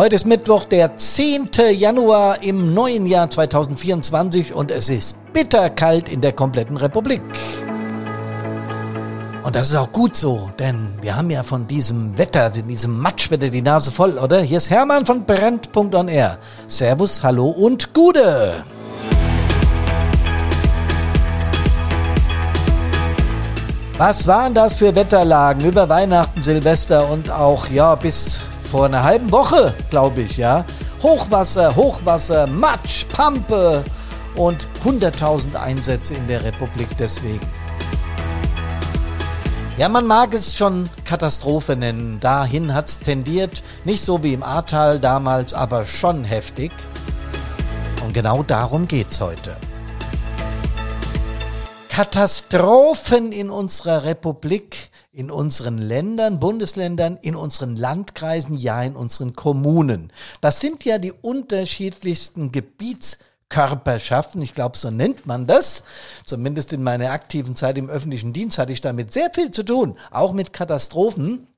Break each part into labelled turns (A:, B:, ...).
A: Heute ist Mittwoch, der 10. Januar im neuen Jahr 2024 und es ist bitterkalt in der kompletten Republik. Und das ist auch gut so, denn wir haben ja von diesem Wetter, diesem Matschwetter die Nase voll, oder? Hier ist Hermann von Brent.on Servus, hallo und Gude. Was waren das für Wetterlagen über Weihnachten, Silvester und auch ja bis vor einer halben Woche, glaube ich, ja. Hochwasser, Hochwasser, Matsch, Pampe und 100.000 Einsätze in der Republik deswegen. Ja, man mag es schon Katastrophe nennen. Dahin hat es tendiert, nicht so wie im Ahrtal damals, aber schon heftig. Und genau darum geht's heute. Katastrophen in unserer Republik in unseren Ländern, Bundesländern, in unseren Landkreisen, ja in unseren Kommunen. Das sind ja die unterschiedlichsten Gebietskörperschaften, ich glaube, so nennt man das. Zumindest in meiner aktiven Zeit im öffentlichen Dienst hatte ich damit sehr viel zu tun, auch mit Katastrophen.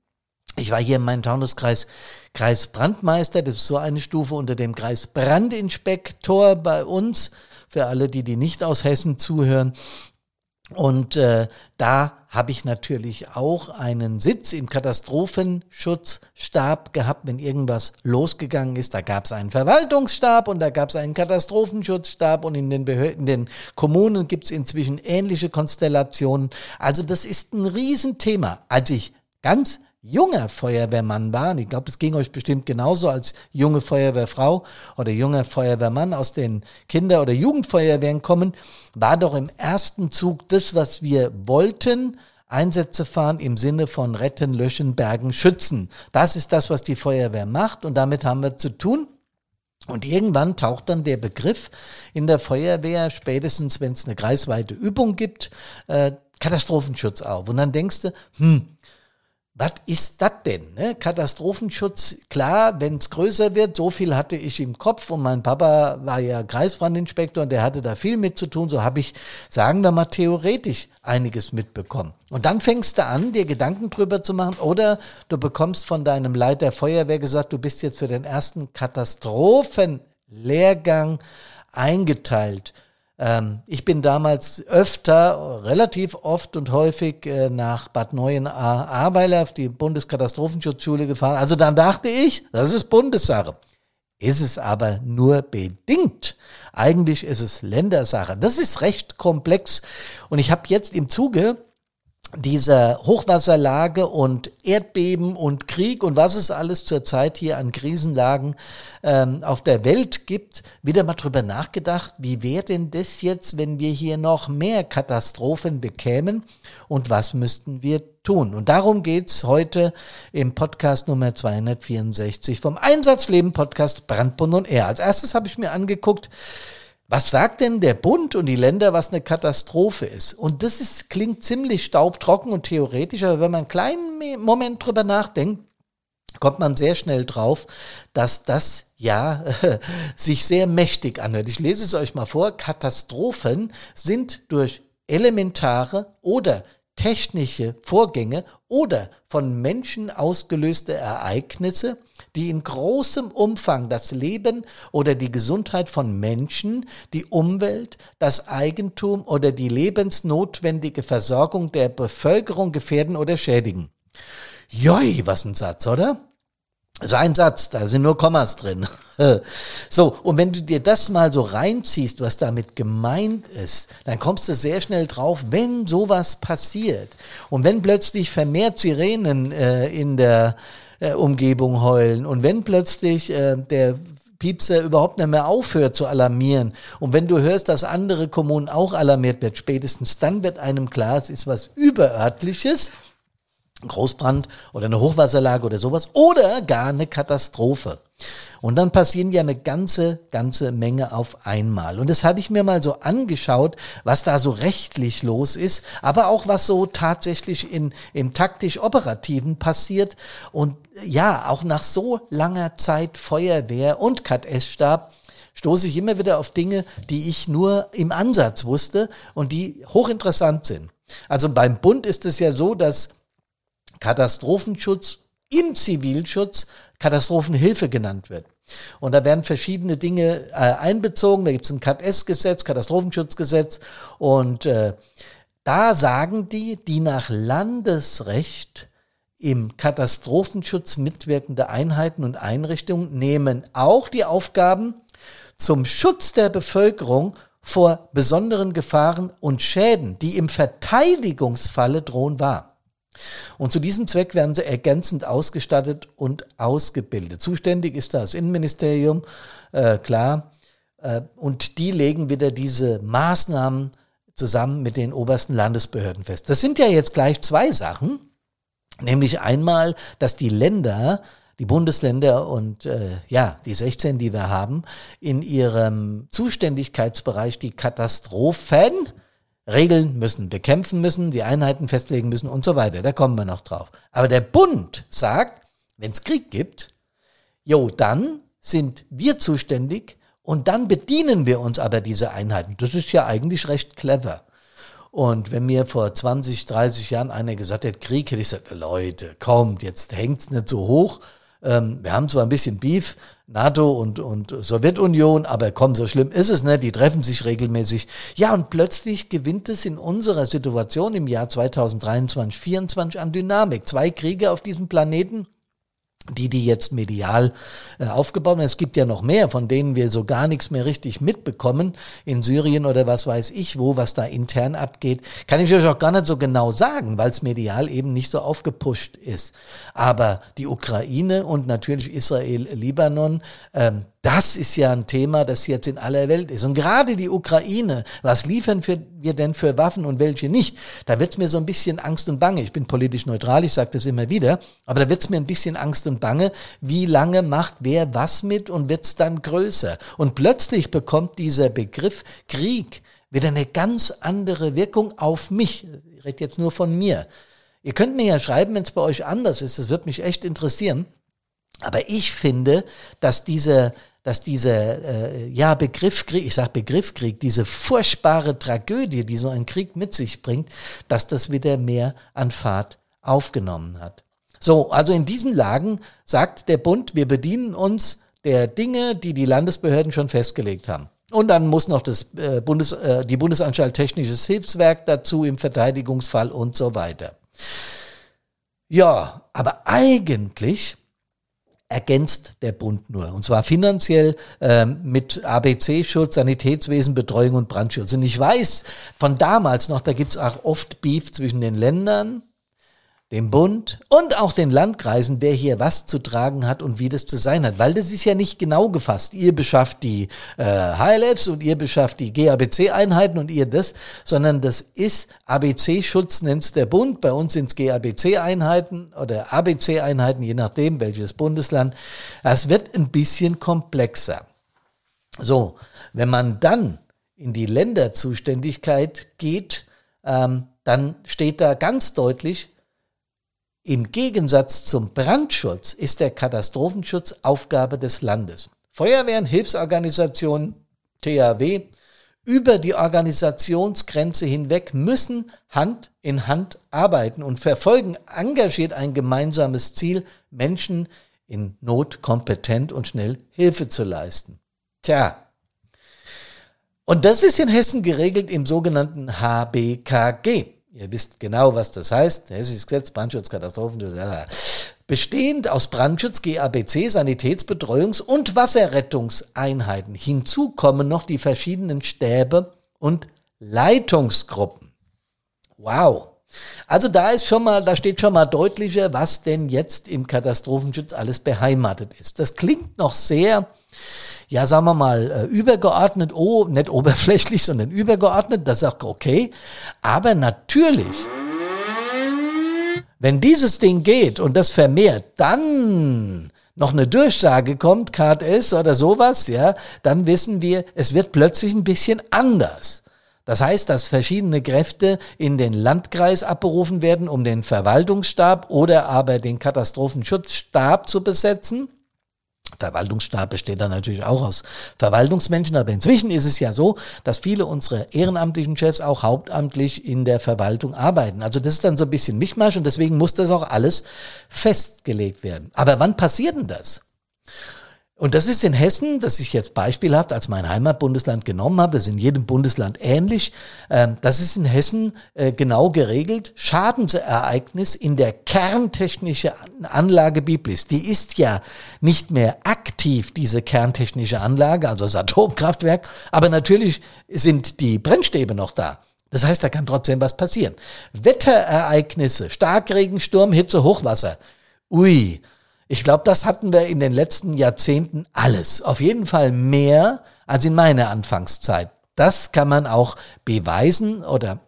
A: Ich war hier in meinem Taunuskreis Kreisbrandmeister, das ist so eine Stufe unter dem Kreisbrandinspektor bei uns, für alle, die, die nicht aus Hessen zuhören. Und äh, da habe ich natürlich auch einen Sitz im Katastrophenschutzstab gehabt, wenn irgendwas losgegangen ist. Da gab es einen Verwaltungsstab und da gab es einen Katastrophenschutzstab und in den, Behörden, in den Kommunen gibt es inzwischen ähnliche Konstellationen. Also das ist ein Riesenthema. Als ich ganz junger Feuerwehrmann war, und ich glaube, es ging euch bestimmt genauso als junge Feuerwehrfrau oder junger Feuerwehrmann aus den Kinder- oder Jugendfeuerwehren kommen, war doch im ersten Zug das, was wir wollten, Einsätze fahren im Sinne von retten, löschen, bergen, schützen. Das ist das, was die Feuerwehr macht und damit haben wir zu tun. Und irgendwann taucht dann der Begriff in der Feuerwehr, spätestens wenn es eine kreisweite Übung gibt, äh, Katastrophenschutz auf. Und dann denkst du, hm, was ist das denn? Ne? Katastrophenschutz, klar, wenn es größer wird, so viel hatte ich im Kopf und mein Papa war ja Kreisbrandinspektor und der hatte da viel mit zu tun, so habe ich, sagen wir mal, theoretisch einiges mitbekommen. Und dann fängst du an, dir Gedanken drüber zu machen oder du bekommst von deinem Leiter Feuerwehr gesagt, du bist jetzt für den ersten Katastrophenlehrgang eingeteilt. Ähm, ich bin damals öfter, relativ oft und häufig äh, nach Bad Neuenahr-Ahrweiler auf die Bundeskatastrofenschutzschule gefahren. Also dann dachte ich, das ist Bundessache. Ist es aber nur bedingt. Eigentlich ist es Ländersache. Das ist recht komplex. Und ich habe jetzt im Zuge dieser Hochwasserlage und Erdbeben und Krieg und was es alles zurzeit hier an Krisenlagen ähm, auf der Welt gibt, wieder mal drüber nachgedacht, wie wäre denn das jetzt, wenn wir hier noch mehr Katastrophen bekämen und was müssten wir tun? Und darum geht's heute im Podcast Nummer 264 vom Einsatzleben Podcast Brandbund und Er. Als erstes habe ich mir angeguckt, was sagt denn der Bund und die Länder, was eine Katastrophe ist? Und das ist, klingt ziemlich staubtrocken und theoretisch, aber wenn man einen kleinen Moment drüber nachdenkt, kommt man sehr schnell drauf, dass das ja sich sehr mächtig anhört. Ich lese es euch mal vor. Katastrophen sind durch elementare oder technische Vorgänge oder von Menschen ausgelöste Ereignisse, die in großem Umfang das Leben oder die Gesundheit von Menschen, die Umwelt, das Eigentum oder die lebensnotwendige Versorgung der Bevölkerung gefährden oder schädigen. Joi, was ein Satz, oder? Sein Satz, da sind nur Kommas drin. so, und wenn du dir das mal so reinziehst, was damit gemeint ist, dann kommst du sehr schnell drauf, wenn sowas passiert und wenn plötzlich vermehrt Sirenen äh, in der äh, Umgebung heulen. Und wenn plötzlich äh, der Piepser überhaupt nicht mehr aufhört zu alarmieren. Und wenn du hörst, dass andere Kommunen auch alarmiert wird, spätestens dann wird einem klar, es ist was Überörtliches, Großbrand oder eine Hochwasserlage oder sowas, oder gar eine Katastrophe. Und dann passieren ja eine ganze, ganze Menge auf einmal. Und das habe ich mir mal so angeschaut, was da so rechtlich los ist, aber auch was so tatsächlich in, im taktisch-operativen passiert. Und ja, auch nach so langer Zeit Feuerwehr und KS-Stab stoße ich immer wieder auf Dinge, die ich nur im Ansatz wusste und die hochinteressant sind. Also beim Bund ist es ja so, dass Katastrophenschutz im Zivilschutz Katastrophenhilfe genannt wird. Und da werden verschiedene Dinge äh, einbezogen. Da gibt es ein KS-Gesetz, Katastrophenschutzgesetz. Und äh, da sagen die, die nach Landesrecht im Katastrophenschutz mitwirkende Einheiten und Einrichtungen nehmen auch die Aufgaben zum Schutz der Bevölkerung vor besonderen Gefahren und Schäden, die im Verteidigungsfalle drohen wahr. Und zu diesem Zweck werden sie ergänzend ausgestattet und ausgebildet. Zuständig ist das Innenministerium, äh, klar. Äh, und die legen wieder diese Maßnahmen zusammen mit den obersten Landesbehörden fest. Das sind ja jetzt gleich zwei Sachen. Nämlich einmal, dass die Länder, die Bundesländer und äh, ja, die 16, die wir haben, in ihrem Zuständigkeitsbereich die Katastrophen regeln müssen, bekämpfen müssen, die Einheiten festlegen müssen und so weiter. Da kommen wir noch drauf. Aber der Bund sagt, wenn es Krieg gibt, jo, dann sind wir zuständig und dann bedienen wir uns aber diese Einheiten. Das ist ja eigentlich recht clever. Und wenn mir vor 20, 30 Jahren einer gesagt hätte, Krieg, hätte ich gesagt, Leute, kommt, jetzt hängt's nicht so hoch. Ähm, wir haben zwar ein bisschen Beef, NATO und, und Sowjetunion, aber komm, so schlimm ist es nicht, die treffen sich regelmäßig. Ja, und plötzlich gewinnt es in unserer Situation im Jahr 2023, 2024 an Dynamik. Zwei Kriege auf diesem Planeten die die jetzt medial äh, aufgebaut haben. Es gibt ja noch mehr, von denen wir so gar nichts mehr richtig mitbekommen in Syrien oder was weiß ich wo, was da intern abgeht. Kann ich euch auch gar nicht so genau sagen, weil es medial eben nicht so aufgepusht ist. Aber die Ukraine und natürlich Israel, Libanon, ähm, das ist ja ein Thema, das jetzt in aller Welt ist. Und gerade die Ukraine, was liefern wir denn für Waffen und welche nicht? Da wird's mir so ein bisschen Angst und Bange. Ich bin politisch neutral, ich sage das immer wieder, aber da wird's mir ein bisschen Angst und Bange, wie lange macht wer was mit und wird's dann größer? Und plötzlich bekommt dieser Begriff Krieg wieder eine ganz andere Wirkung auf mich. Ich rede jetzt nur von mir. Ihr könnt mir ja schreiben, wenn es bei euch anders ist. Das wird mich echt interessieren. Aber ich finde, dass dieser dass dieser äh, ja Begriffskrieg, ich sage Begriffskrieg, diese furchtbare Tragödie, die so ein Krieg mit sich bringt, dass das wieder mehr an Fahrt aufgenommen hat. So, also in diesen Lagen sagt der Bund, wir bedienen uns der Dinge, die die Landesbehörden schon festgelegt haben. Und dann muss noch das äh, Bundes, äh, die Bundesanstalt Technisches Hilfswerk dazu im Verteidigungsfall und so weiter. Ja, aber eigentlich ergänzt der Bund nur. Und zwar finanziell ähm, mit ABC-Schutz, Sanitätswesen, Betreuung und Brandschutz. Und ich weiß von damals noch, da gibt's auch oft Beef zwischen den Ländern dem Bund und auch den Landkreisen, wer hier was zu tragen hat und wie das zu sein hat. Weil das ist ja nicht genau gefasst. Ihr beschafft die äh, HLFs und ihr beschafft die GABC-Einheiten und ihr das, sondern das ist ABC-Schutz, nennt's der Bund. Bei uns sind's GABC-Einheiten oder ABC-Einheiten, je nachdem welches Bundesland. Es wird ein bisschen komplexer. So, wenn man dann in die Länderzuständigkeit geht, ähm, dann steht da ganz deutlich, im Gegensatz zum Brandschutz ist der Katastrophenschutz Aufgabe des Landes. Feuerwehren, Hilfsorganisationen, THW, über die Organisationsgrenze hinweg müssen Hand in Hand arbeiten und verfolgen engagiert ein gemeinsames Ziel, Menschen in Not kompetent und schnell Hilfe zu leisten. Tja. Und das ist in Hessen geregelt im sogenannten HBKG. Ihr wisst genau, was das heißt. Hessisches Gesetz, Brandschutz, Katastrophen, bestehend aus Brandschutz, GABC, Sanitätsbetreuungs- und Wasserrettungseinheiten. Hinzu kommen noch die verschiedenen Stäbe und Leitungsgruppen. Wow. Also da ist schon mal, da steht schon mal deutlicher, was denn jetzt im Katastrophenschutz alles beheimatet ist. Das klingt noch sehr ja, sagen wir mal, äh, übergeordnet, oh, nicht oberflächlich, sondern übergeordnet, das ist auch okay. Aber natürlich, wenn dieses Ding geht und das vermehrt, dann noch eine Durchsage kommt, KTS oder sowas, ja, dann wissen wir, es wird plötzlich ein bisschen anders. Das heißt, dass verschiedene Kräfte in den Landkreis abberufen werden, um den Verwaltungsstab oder aber den Katastrophenschutzstab zu besetzen. Verwaltungsstab besteht dann natürlich auch aus Verwaltungsmenschen, aber inzwischen ist es ja so, dass viele unserer ehrenamtlichen Chefs auch hauptamtlich in der Verwaltung arbeiten. Also das ist dann so ein bisschen Mischmasch und deswegen muss das auch alles festgelegt werden. Aber wann passiert denn das? Und das ist in Hessen, das ich jetzt beispielhaft als mein Heimatbundesland genommen habe, das ist in jedem Bundesland ähnlich, ähm, das ist in Hessen äh, genau geregelt. Schadensereignis in der kerntechnischen Anlage Biblis, die ist ja nicht mehr aktiv, diese kerntechnische Anlage, also das Atomkraftwerk, aber natürlich sind die Brennstäbe noch da. Das heißt, da kann trotzdem was passieren. Wetterereignisse, Starkregen, Sturm, Hitze, Hochwasser. Ui, ich glaube, das hatten wir in den letzten Jahrzehnten alles. Auf jeden Fall mehr als in meiner Anfangszeit. Das kann man auch beweisen oder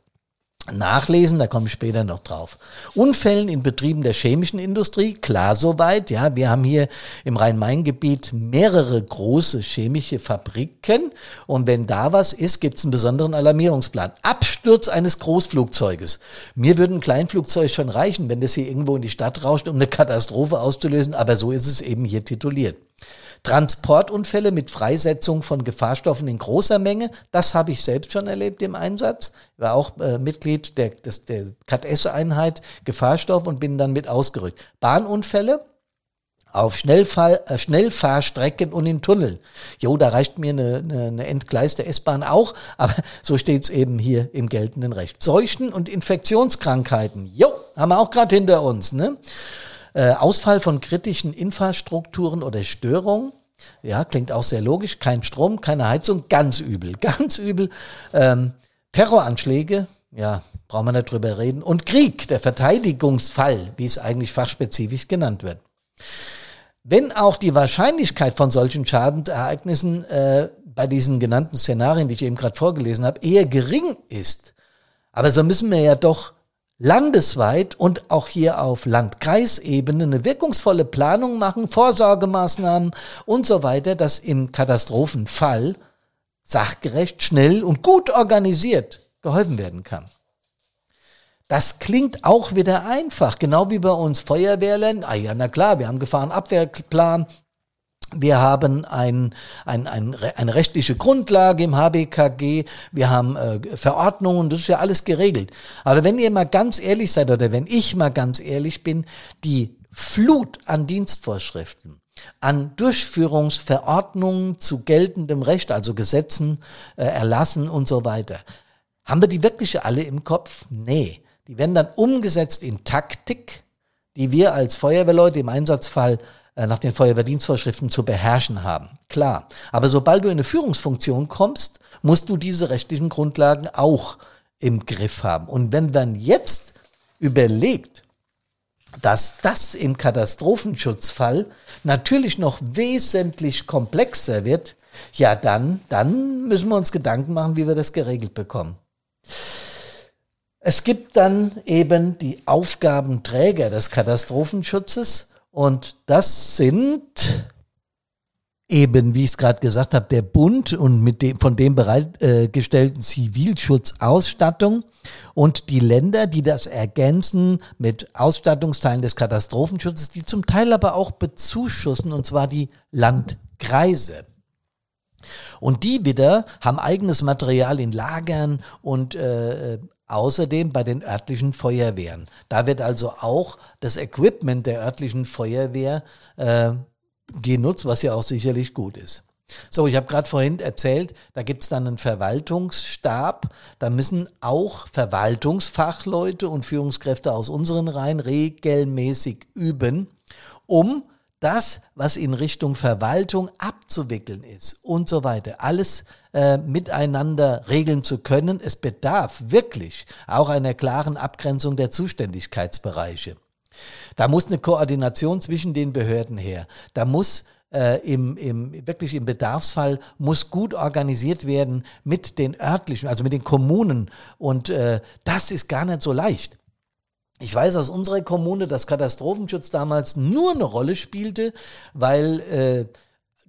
A: nachlesen, da komme ich später noch drauf. Unfällen in Betrieben der chemischen Industrie, klar soweit, ja, wir haben hier im Rhein-Main-Gebiet mehrere große chemische Fabriken und wenn da was ist, gibt es einen besonderen Alarmierungsplan. Absturz eines Großflugzeuges. Mir würde ein Kleinflugzeug schon reichen, wenn das hier irgendwo in die Stadt rauscht, um eine Katastrophe auszulösen, aber so ist es eben hier tituliert. Transportunfälle mit Freisetzung von Gefahrstoffen in großer Menge, das habe ich selbst schon erlebt im Einsatz. Ich war auch äh, Mitglied der, der CAT-S-Einheit Gefahrstoff und bin dann mit ausgerückt. Bahnunfälle, auf Schnellfahr, äh, Schnellfahrstrecken und in Tunneln. Jo, da reicht mir eine, eine, eine entgleiste S-Bahn auch, aber so steht es eben hier im geltenden Recht. Seuchen und Infektionskrankheiten, jo, haben wir auch gerade hinter uns. Ne? Äh, Ausfall von kritischen Infrastrukturen oder Störungen. Ja, klingt auch sehr logisch. Kein Strom, keine Heizung, ganz übel, ganz übel. Ähm, Terroranschläge, ja, brauchen wir nicht drüber reden. Und Krieg, der Verteidigungsfall, wie es eigentlich fachspezifisch genannt wird. Wenn auch die Wahrscheinlichkeit von solchen Schadensereignissen äh, bei diesen genannten Szenarien, die ich eben gerade vorgelesen habe, eher gering ist, aber so müssen wir ja doch landesweit und auch hier auf Landkreisebene eine wirkungsvolle Planung machen, Vorsorgemaßnahmen und so weiter, dass im Katastrophenfall sachgerecht, schnell und gut organisiert geholfen werden kann. Das klingt auch wieder einfach, genau wie bei uns Feuerwehrlen. Ah ja, na klar, wir haben Gefahrenabwehrplan, wir haben ein, ein, ein, eine rechtliche Grundlage im HBKG, wir haben äh, Verordnungen, das ist ja alles geregelt. Aber wenn ihr mal ganz ehrlich seid oder wenn ich mal ganz ehrlich bin, die Flut an Dienstvorschriften, an Durchführungsverordnungen zu geltendem Recht, also Gesetzen, äh, Erlassen und so weiter, haben wir die wirklich alle im Kopf? Nee. Die werden dann umgesetzt in Taktik, die wir als Feuerwehrleute im Einsatzfall nach den Feuerwehrdienstvorschriften zu beherrschen haben. Klar. Aber sobald du in eine Führungsfunktion kommst, musst du diese rechtlichen Grundlagen auch im Griff haben. Und wenn dann jetzt überlegt, dass das im Katastrophenschutzfall natürlich noch wesentlich komplexer wird, ja dann, dann müssen wir uns Gedanken machen, wie wir das geregelt bekommen. Es gibt dann eben die Aufgabenträger des Katastrophenschutzes und das sind eben, wie ich es gerade gesagt habe, der Bund und mit dem von dem bereitgestellten Zivilschutzausstattung und die Länder, die das ergänzen mit Ausstattungsteilen des Katastrophenschutzes, die zum Teil aber auch bezuschussen, und zwar die Landkreise. Und die wieder haben eigenes Material in Lagern und äh, Außerdem bei den örtlichen Feuerwehren. Da wird also auch das Equipment der örtlichen Feuerwehr äh, genutzt, was ja auch sicherlich gut ist. So, ich habe gerade vorhin erzählt, da gibt es dann einen Verwaltungsstab. Da müssen auch Verwaltungsfachleute und Führungskräfte aus unseren Reihen regelmäßig üben, um das, was in Richtung Verwaltung abzuwickeln ist und so weiter, alles äh, miteinander regeln zu können. Es bedarf wirklich auch einer klaren Abgrenzung der Zuständigkeitsbereiche. Da muss eine Koordination zwischen den Behörden her. Da muss äh, im, im, wirklich im Bedarfsfall muss gut organisiert werden mit den örtlichen, also mit den Kommunen. Und äh, das ist gar nicht so leicht. Ich weiß aus unserer Kommune, dass Katastrophenschutz damals nur eine Rolle spielte, weil äh,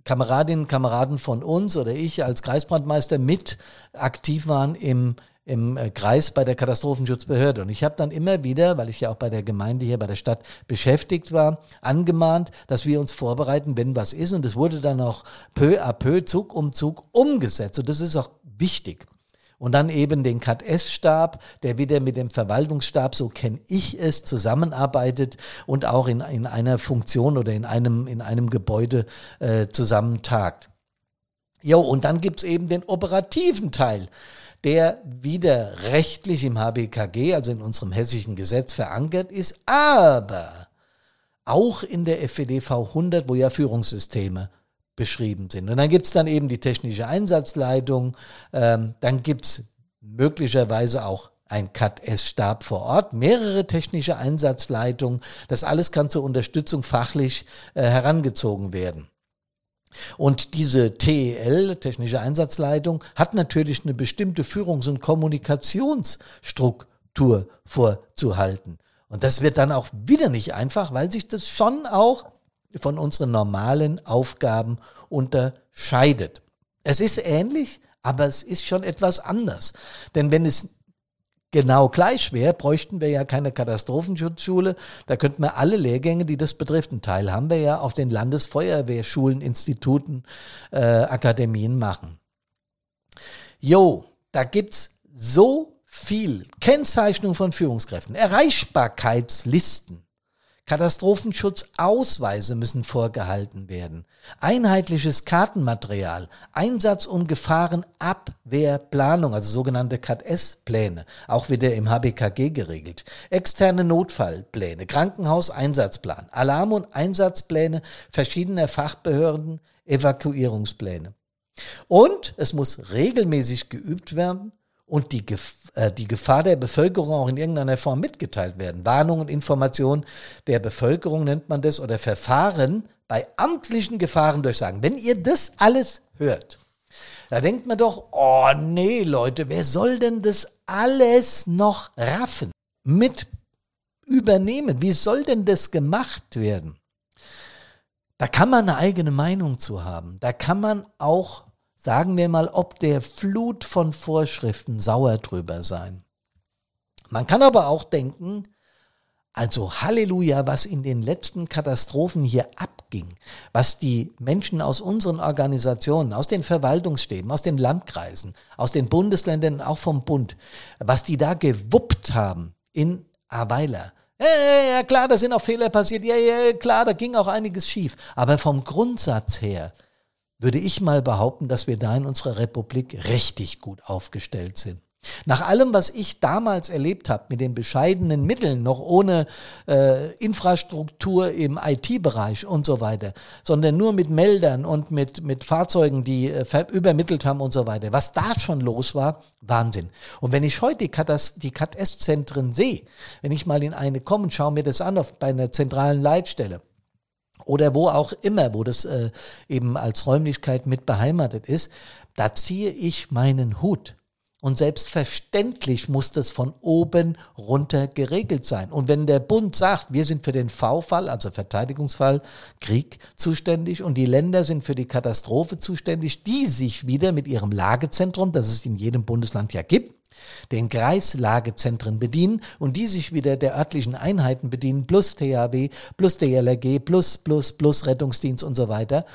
A: Kameradinnen und Kameraden von uns oder ich als Kreisbrandmeister mit aktiv waren im im äh, Kreis bei der Katastrophenschutzbehörde. Und ich habe dann immer wieder, weil ich ja auch bei der Gemeinde hier bei der Stadt beschäftigt war, angemahnt, dass wir uns vorbereiten, wenn was ist. Und es wurde dann auch peu à peu, Zug um Zug umgesetzt. Und das ist auch wichtig. Und dann eben den CAT-S-Stab, der wieder mit dem Verwaltungsstab, so kenne ich es, zusammenarbeitet und auch in, in einer Funktion oder in einem, in einem Gebäude äh, zusammentagt. Jo, und dann gibt's eben den operativen Teil der wieder rechtlich im HBKG, also in unserem hessischen Gesetz verankert ist, aber auch in der FWDV 100, wo ja Führungssysteme beschrieben sind. Und dann gibt es dann eben die technische Einsatzleitung, ähm, dann gibt es möglicherweise auch ein CAT-S-Stab vor Ort, mehrere technische Einsatzleitungen. Das alles kann zur Unterstützung fachlich äh, herangezogen werden. Und diese TEL, technische Einsatzleitung, hat natürlich eine bestimmte Führungs- und Kommunikationsstruktur vorzuhalten. Und das wird dann auch wieder nicht einfach, weil sich das schon auch von unseren normalen Aufgaben unterscheidet. Es ist ähnlich, aber es ist schon etwas anders. Denn wenn es genau gleich wäre, bräuchten wir ja keine Katastrophenschutzschule. Da könnten wir alle Lehrgänge, die das betrifft, einen Teil haben wir ja auf den Landesfeuerwehrschulen, Instituten, äh, Akademien machen. Jo, da gibt's so viel Kennzeichnung von Führungskräften, Erreichbarkeitslisten, Katastrophenschutzausweise müssen vorgehalten werden. Einheitliches Kartenmaterial, Einsatz- und Gefahrenabwehrplanung, also sogenannte CAT-S-Pläne, auch wieder im HBKG geregelt. Externe Notfallpläne, Krankenhauseinsatzplan, Alarm- und Einsatzpläne verschiedener Fachbehörden, Evakuierungspläne. Und es muss regelmäßig geübt werden und die, äh, die Gefahr der Bevölkerung auch in irgendeiner Form mitgeteilt werden. Warnung und Information der Bevölkerung nennt man das oder Verfahren bei amtlichen Gefahrendurchsagen. Wenn ihr das alles hört, da denkt man doch, oh nee, Leute, wer soll denn das alles noch raffen? Mit übernehmen? Wie soll denn das gemacht werden? Da kann man eine eigene Meinung zu haben. Da kann man auch sagen wir mal, ob der Flut von Vorschriften sauer drüber sein. Man kann aber auch denken, also Halleluja, was in den letzten Katastrophen hier abging, was die Menschen aus unseren Organisationen, aus den Verwaltungsstäben, aus den Landkreisen, aus den Bundesländern, auch vom Bund, was die da gewuppt haben in Aweiler. Ja, ja, ja, klar, da sind auch Fehler passiert. Ja, ja, klar, da ging auch einiges schief. Aber vom Grundsatz her würde ich mal behaupten, dass wir da in unserer Republik richtig gut aufgestellt sind. Nach allem, was ich damals erlebt habe, mit den bescheidenen Mitteln, noch ohne äh, Infrastruktur im IT-Bereich und so weiter, sondern nur mit Meldern und mit, mit Fahrzeugen, die äh, übermittelt haben und so weiter, was da schon los war, Wahnsinn. Und wenn ich heute die CAT-S-Zentren sehe, wenn ich mal in eine komme schaue mir das an auf, bei einer zentralen Leitstelle, oder wo auch immer, wo das äh, eben als Räumlichkeit mit beheimatet ist, da ziehe ich meinen Hut. Und selbstverständlich muss das von oben runter geregelt sein. Und wenn der Bund sagt, wir sind für den V-Fall, also Verteidigungsfall, Krieg zuständig und die Länder sind für die Katastrophe zuständig, die sich wieder mit ihrem Lagezentrum, das es in jedem Bundesland ja gibt, den Kreislagezentren bedienen und die sich wieder der örtlichen Einheiten bedienen, plus THW, plus DLRG, plus, plus, plus Rettungsdienst und so weiter,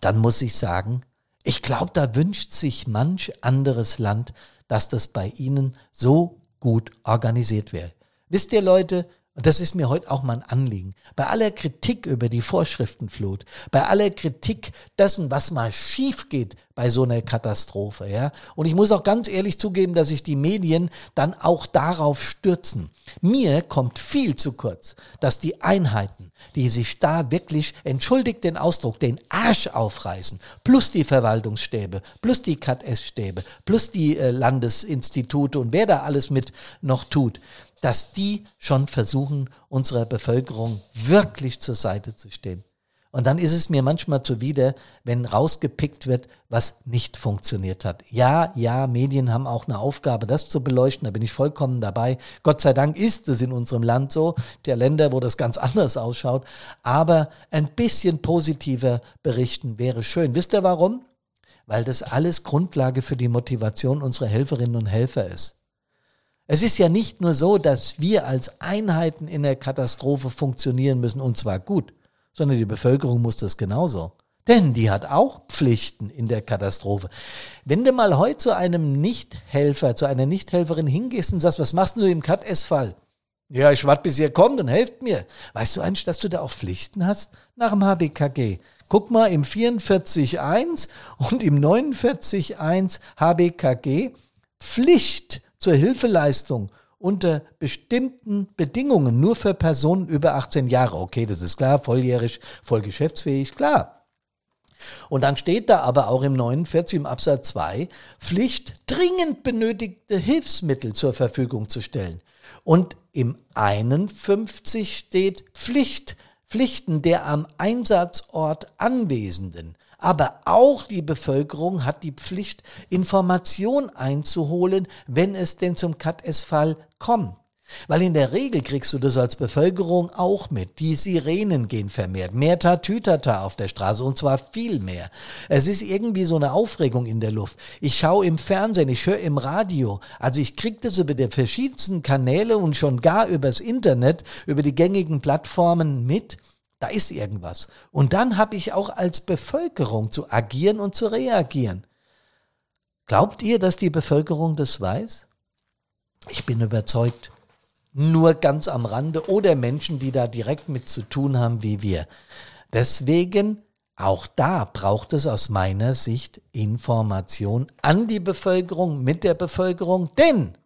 A: dann muss ich sagen, ich glaube, da wünscht sich manch anderes Land, dass das bei ihnen so gut organisiert wäre. Wisst ihr Leute, und das ist mir heute auch mal ein Anliegen. Bei aller Kritik über die Vorschriftenflut, bei aller Kritik dessen, was mal schief geht bei so einer Katastrophe, ja. Und ich muss auch ganz ehrlich zugeben, dass sich die Medien dann auch darauf stürzen. Mir kommt viel zu kurz, dass die Einheiten, die sich da wirklich, entschuldigt den Ausdruck, den Arsch aufreißen, plus die Verwaltungsstäbe, plus die KS-Stäbe, plus die äh, Landesinstitute und wer da alles mit noch tut, dass die schon versuchen, unserer Bevölkerung wirklich zur Seite zu stehen. Und dann ist es mir manchmal zuwider, wenn rausgepickt wird, was nicht funktioniert hat. Ja, ja, Medien haben auch eine Aufgabe, das zu beleuchten. Da bin ich vollkommen dabei. Gott sei Dank ist es in unserem Land so, der Länder, wo das ganz anders ausschaut. Aber ein bisschen positiver berichten wäre schön. Wisst ihr warum? weil das alles Grundlage für die Motivation unserer Helferinnen und Helfer ist. Es ist ja nicht nur so, dass wir als Einheiten in der Katastrophe funktionieren müssen und zwar gut, sondern die Bevölkerung muss das genauso. Denn die hat auch Pflichten in der Katastrophe. Wenn du mal heute zu einem Nichthelfer, zu einer Nichthelferin hingehst und sagst, was machst du im Cut-S-Fall? Ja, ich warte, bis ihr kommt und helft mir. Weißt du eigentlich, dass du da auch Pflichten hast nach dem HBKG? Guck mal im 44.1 und im 49.1 HBKG Pflicht zur Hilfeleistung unter bestimmten Bedingungen, nur für Personen über 18 Jahre. Okay, das ist klar, volljährig, voll geschäftsfähig, klar. Und dann steht da aber auch im 49 im Absatz 2 Pflicht, dringend benötigte Hilfsmittel zur Verfügung zu stellen. Und im 51 steht Pflicht, Pflichten der am Einsatzort Anwesenden. Aber auch die Bevölkerung hat die Pflicht, Information einzuholen, wenn es denn zum Cut-S-Fall kommt. Weil in der Regel kriegst du das als Bevölkerung auch mit. Die Sirenen gehen vermehrt. Mehr Tatütata auf der Straße und zwar viel mehr. Es ist irgendwie so eine Aufregung in der Luft. Ich schaue im Fernsehen, ich höre im Radio. Also ich kriege das über die verschiedensten Kanäle und schon gar übers Internet, über die gängigen Plattformen mit. Da ist irgendwas. Und dann habe ich auch als Bevölkerung zu agieren und zu reagieren. Glaubt ihr, dass die Bevölkerung das weiß? Ich bin überzeugt nur ganz am Rande oder Menschen, die da direkt mit zu tun haben wie wir. Deswegen, auch da braucht es aus meiner Sicht Information an die Bevölkerung, mit der Bevölkerung, denn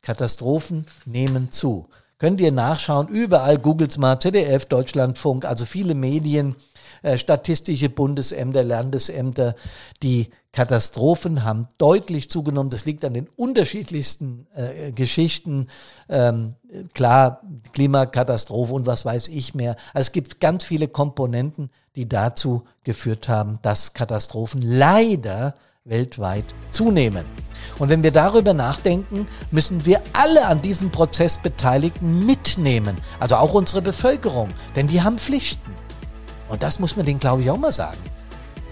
A: Katastrophen nehmen zu. Könnt ihr nachschauen, überall, googles mal, ZDF, Deutschlandfunk, also viele Medien, äh, statistische Bundesämter, Landesämter, die Katastrophen haben deutlich zugenommen. Das liegt an den unterschiedlichsten äh, Geschichten. Ähm, klar, Klimakatastrophe und was weiß ich mehr. Also es gibt ganz viele Komponenten, die dazu geführt haben, dass Katastrophen leider weltweit zunehmen. Und wenn wir darüber nachdenken, müssen wir alle an diesem Prozess Beteiligten mitnehmen, also auch unsere Bevölkerung, denn die haben Pflichten. Und das muss man denen, glaube ich, auch mal sagen.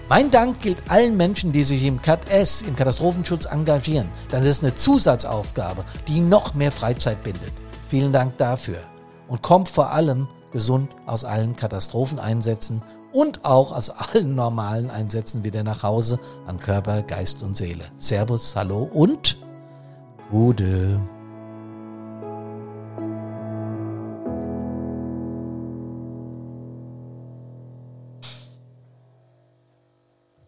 A: Mein Dank gilt allen Menschen, die sich im CAT-S, im Katastrophenschutz engagieren. Dann ist es eine Zusatzaufgabe, die noch mehr Freizeit bindet. Vielen Dank dafür. Und kommt vor allem gesund aus allen Katastropheneinsätzen und auch aus allen normalen Einsätzen wieder nach Hause an Körper, Geist und Seele. Servus, hallo und Gute.